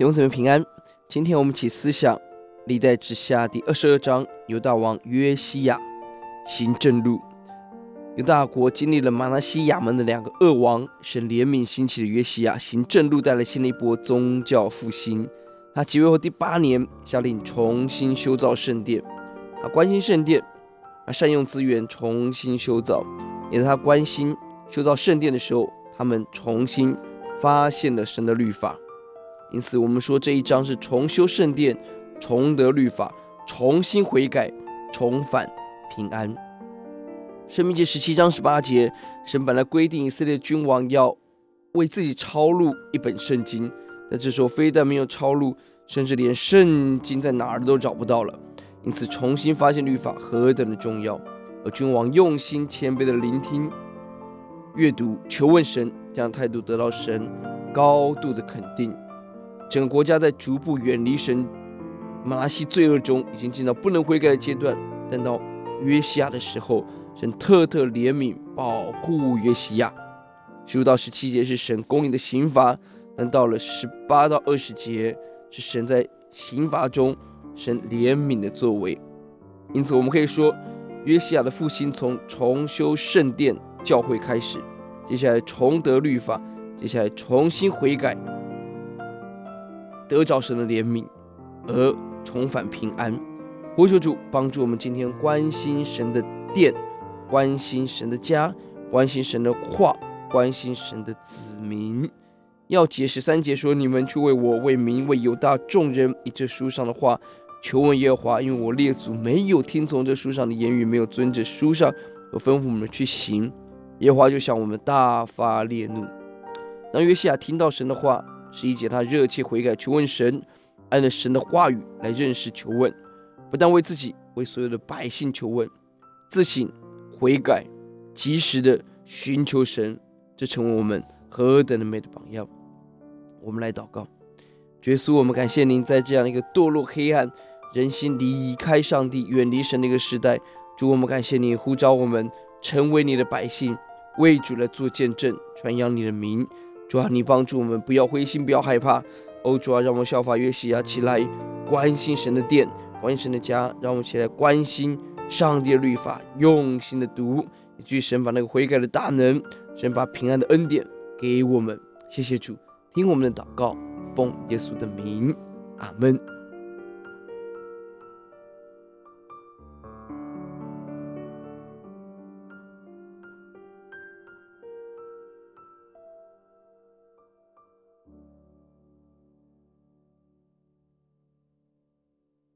弟兄姊妹平安。今天我们一起思想历代之下第二十二章，犹大王约西亚行正路。犹大国经历了玛拿西、亚门的两个恶王，神怜悯兴起的约西亚行正路，带来新的一波宗教复兴。他即位后第八年，下令重新修造圣殿。他关心圣殿，他善用资源重新修造。也在他关心修造圣殿的时候，他们重新发现了神的律法。因此，我们说这一章是重修圣殿、重得律法、重新悔改、重返平安。申命记十七章十八节，神本来规定以色列君王要为自己抄录一本圣经，但这时候非但没有抄录，甚至连圣经在哪儿都找不到了。因此，重新发现律法何等的重要，而君王用心谦卑的聆听、阅读、求问神，这样的态度得到神高度的肯定。整个国家在逐步远离神，玛拿西罪恶中已经进到不能悔改的阶段。但到约西亚的时候，神特特怜悯保护约西亚。十五到十七节是神公义的刑罚，但到了十八到二十节是神在刑罚中神怜悯的作为。因此，我们可以说，约西亚的复兴从重修圣殿、教会开始，接下来重得律法，接下来重新悔改。得着神的怜悯，而重返平安。呼求主帮助我们，今天关心神的殿，关心神的家，关心神的话，关心神的子民。钥节十三节说：“你们去为我、为民、为犹大众人，以这书上的话求问耶和华，因为我列祖没有听从这书上的言语，没有遵着书上我吩咐我们去行，耶和华就向我们大发烈怒。”当约西亚听到神的话。十一节，他热切悔改，求问神，按着神的话语来认识求问，不但为自己，为所有的百姓求问，自省悔改，及时的寻求神，这成为我们何等的美的榜样。我们来祷告，耶稣，我们感谢您，在这样一个堕落、黑暗、人心离开上帝、远离神的一个时代，主，我们感谢您呼召我们成为你的百姓，为主来做见证，传扬你的名。主啊，你帮助我们，不要灰心，不要害怕。哦，主啊，让我们效法约西亚起来，关心神的殿，关心神的家，让我们起来关心上帝的律法，用心的读，以至于神把那个悔改的大能，神把平安的恩典给我们。谢谢主，听我们的祷告，奉耶稣的名，阿门。